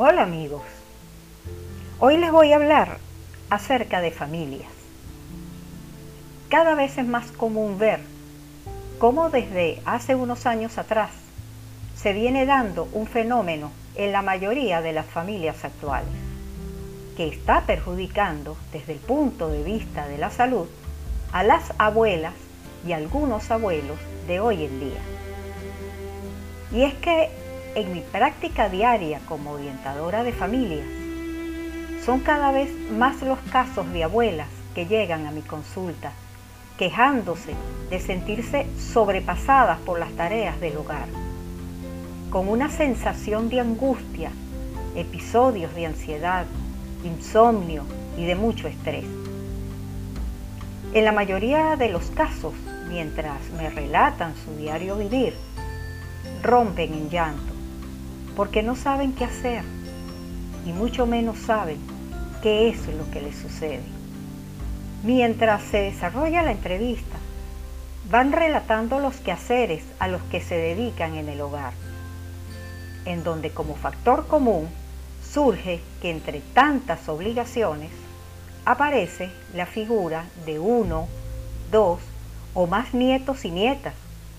Hola amigos, hoy les voy a hablar acerca de familias. Cada vez es más común ver cómo desde hace unos años atrás se viene dando un fenómeno en la mayoría de las familias actuales, que está perjudicando desde el punto de vista de la salud a las abuelas y algunos abuelos de hoy en día. Y es que en mi práctica diaria como orientadora de familias, son cada vez más los casos de abuelas que llegan a mi consulta, quejándose de sentirse sobrepasadas por las tareas del hogar, con una sensación de angustia, episodios de ansiedad, insomnio y de mucho estrés. En la mayoría de los casos, mientras me relatan su diario vivir, rompen en llanto, porque no saben qué hacer y mucho menos saben qué es lo que les sucede. Mientras se desarrolla la entrevista, van relatando los quehaceres a los que se dedican en el hogar, en donde como factor común surge que entre tantas obligaciones aparece la figura de uno, dos o más nietos y nietas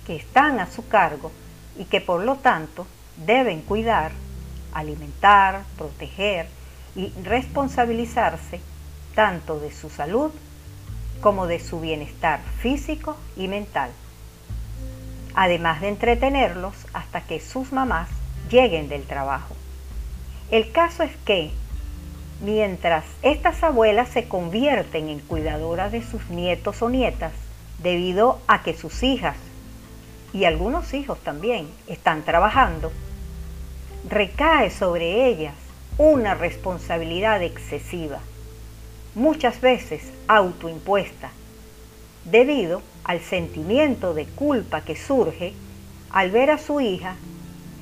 que están a su cargo y que por lo tanto deben cuidar, alimentar, proteger y responsabilizarse tanto de su salud como de su bienestar físico y mental, además de entretenerlos hasta que sus mamás lleguen del trabajo. El caso es que, mientras estas abuelas se convierten en cuidadoras de sus nietos o nietas, debido a que sus hijas y algunos hijos también están trabajando, recae sobre ellas una responsabilidad excesiva, muchas veces autoimpuesta, debido al sentimiento de culpa que surge al ver a su hija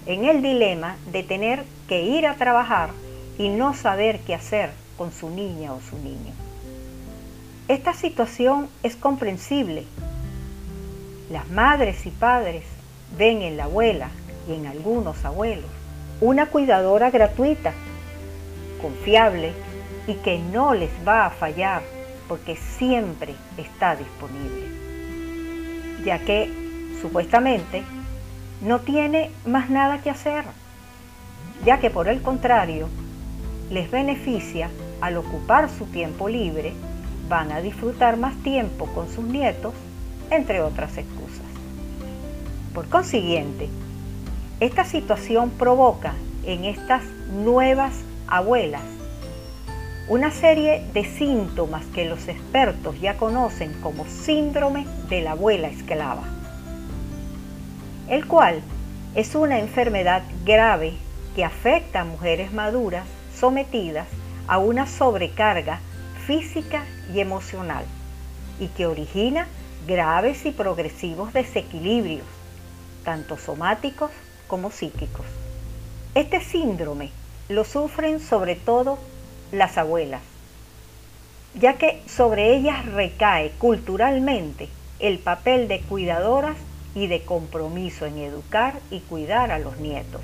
en el dilema de tener que ir a trabajar y no saber qué hacer con su niña o su niño. Esta situación es comprensible. Las madres y padres ven en la abuela y en algunos abuelos una cuidadora gratuita, confiable y que no les va a fallar porque siempre está disponible, ya que supuestamente no tiene más nada que hacer, ya que por el contrario les beneficia al ocupar su tiempo libre, van a disfrutar más tiempo con sus nietos, entre otras excusas. Por consiguiente, esta situación provoca en estas nuevas abuelas una serie de síntomas que los expertos ya conocen como síndrome de la abuela esclava, el cual es una enfermedad grave que afecta a mujeres maduras sometidas a una sobrecarga física y emocional y que origina graves y progresivos desequilibrios, tanto somáticos como psíquicos. Este síndrome lo sufren sobre todo las abuelas, ya que sobre ellas recae culturalmente el papel de cuidadoras y de compromiso en educar y cuidar a los nietos,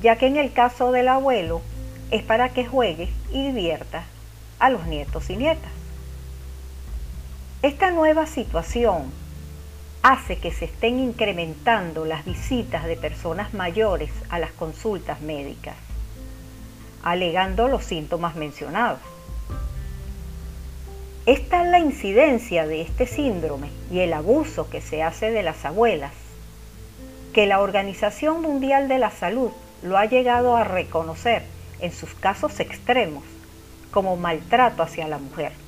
ya que en el caso del abuelo es para que juegue y divierta a los nietos y nietas. Esta nueva situación hace que se estén incrementando las visitas de personas mayores a las consultas médicas, alegando los síntomas mencionados. Esta es la incidencia de este síndrome y el abuso que se hace de las abuelas, que la Organización Mundial de la Salud lo ha llegado a reconocer en sus casos extremos como maltrato hacia la mujer.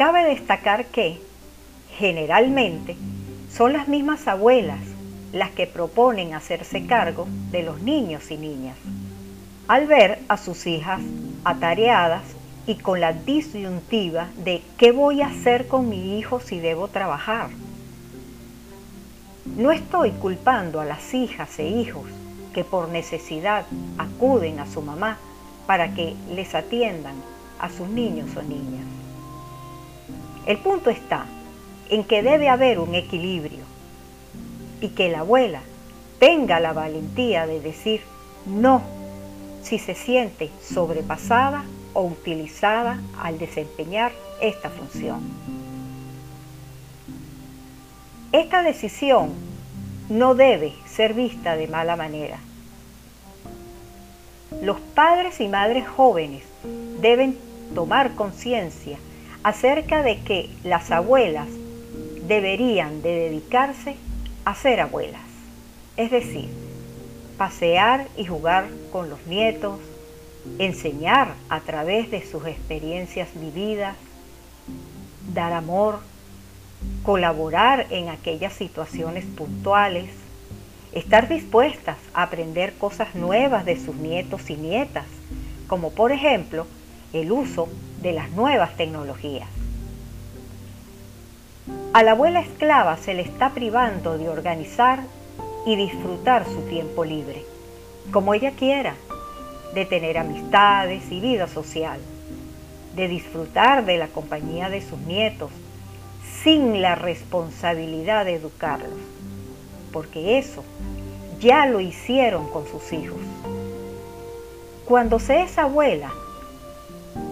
Cabe destacar que, generalmente, son las mismas abuelas las que proponen hacerse cargo de los niños y niñas, al ver a sus hijas atareadas y con la disyuntiva de qué voy a hacer con mi hijo si debo trabajar. No estoy culpando a las hijas e hijos que por necesidad acuden a su mamá para que les atiendan a sus niños o niñas El punto está en que debe haber un equilibrio y que la abuela tenga la valentía de decir no si se siente sobrepasada o utilizada al desempeñar esta función. Esta decisión no debe ser vista de mala manera. Los padres y madres jóvenes deben tomar conciencia acerca de que las abuelas deberían de dedicarse a ser abuelas, es decir, pasear y jugar con los nietos, enseñar a través de sus experiencias vividas, dar amor, colaborar en aquellas situaciones puntuales, estar dispuestas a aprender cosas nuevas de sus nietos y nietas, como por ejemplo el uso de las nuevas tecnologías. A la abuela esclava se le está privando de organizar y disfrutar su tiempo libre, como ella quiera, de tener amistades y vida social, de disfrutar de la compañía de sus nietos, sin la responsabilidad de educarlos, porque eso ya lo hicieron con sus hijos. Cuando se es abuela,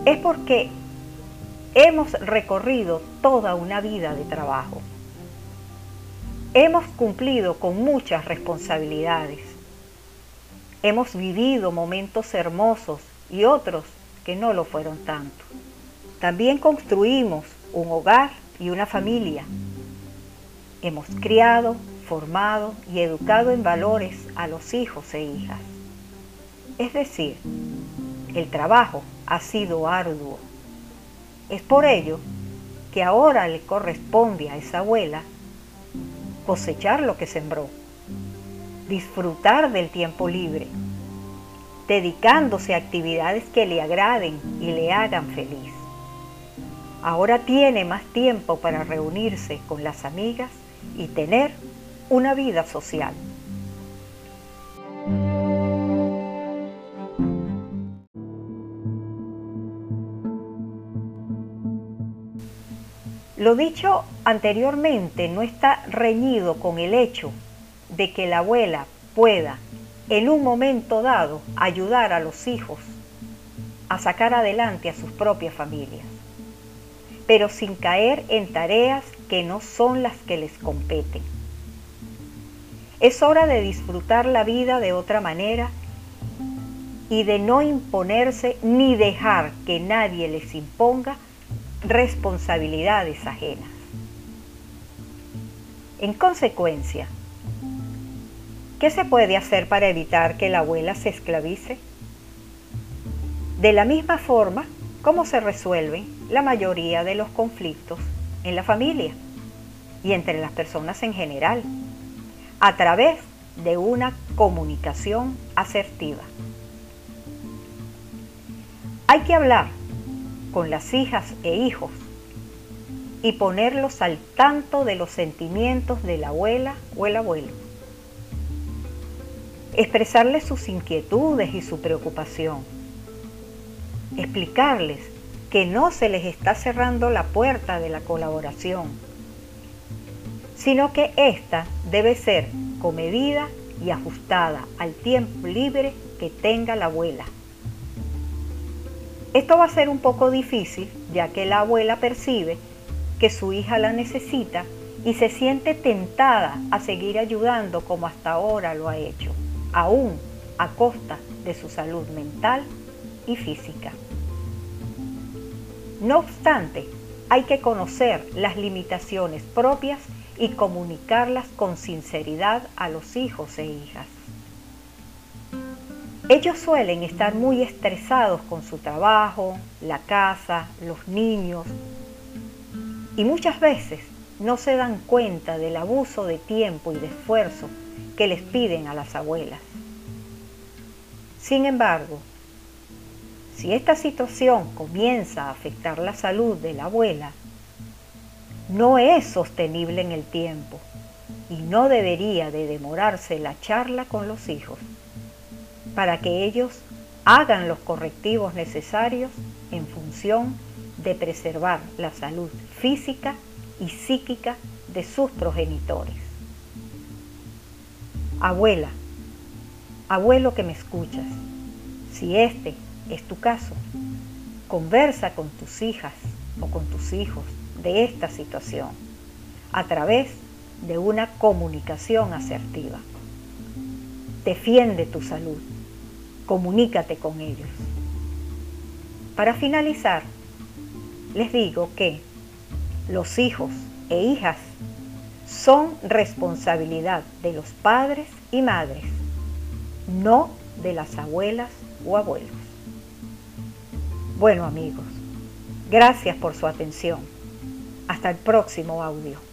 es porque hemos recorrido toda una vida de trabajo. Hemos cumplido con muchas responsabilidades. Hemos vivido momentos hermosos y otros que no lo fueron tanto. También construimos un hogar y una familia. Hemos criado, formado y educado en valores a los hijos e hijas. Es decir, el trabajo ha sido arduo. Es por ello que ahora le corresponde a esa abuela cosechar lo que sembró, disfrutar del tiempo libre, dedicándose a actividades que le agraden y le hagan feliz. Ahora tiene más tiempo para reunirse con las amigas y tener una vida social. Lo dicho anteriormente no está reñido con el hecho de que la abuela pueda en un momento dado ayudar a los hijos a sacar adelante a sus propias familias pero sin caer en tareas que no son las que les competen. Es hora de disfrutar la vida de otra manera y de no imponerse ni dejar que nadie les imponga responsabilidades ajenas. En consecuencia, ¿qué se puede hacer para evitar que la abuela se esclavice? De la misma forma, ¿cómo se resuelven la mayoría de los conflictos en la familia y entre las personas en general, a través de una comunicación asertiva. Hay que hablar con las hijas e hijos y ponerlos al tanto de los sentimientos de la abuela o el abuelo. Expresarles sus inquietudes y su preocupación. Explicarles que no se les está cerrando la puerta de la colaboración, sino que ésta debe ser comedida y ajustada al tiempo libre que tenga la abuela. Esto va a ser un poco difícil ya que la abuela percibe que su hija la necesita y se siente tentada a seguir ayudando como hasta ahora lo ha hecho, aún a costa de su salud mental y física. No obstante, hay que conocer las limitaciones propias y comunicarlas con sinceridad a los hijos e hijas. Ellos suelen estar muy estresados con su trabajo, la casa, los niños y muchas veces no se dan cuenta del abuso de tiempo y de esfuerzo que les piden a las abuelas. Sin embargo, si esta situación comienza a afectar la salud de la abuela, no es sostenible en el tiempo y no debería de demorarse la charla con los hijos para que ellos hagan los correctivos necesarios en función de preservar la salud física y psíquica de sus progenitores. Abuela, abuelo que me escuchas, si este es tu caso, conversa con tus hijas o con tus hijos de esta situación a través de una comunicación asertiva. Defiende tu salud, comunícate con ellos. Para finalizar, les digo que los hijos e hijas son responsabilidad de los padres y madres, no de las abuelas o abuelos. Bueno amigos, gracias por su atención. Hasta el próximo audio.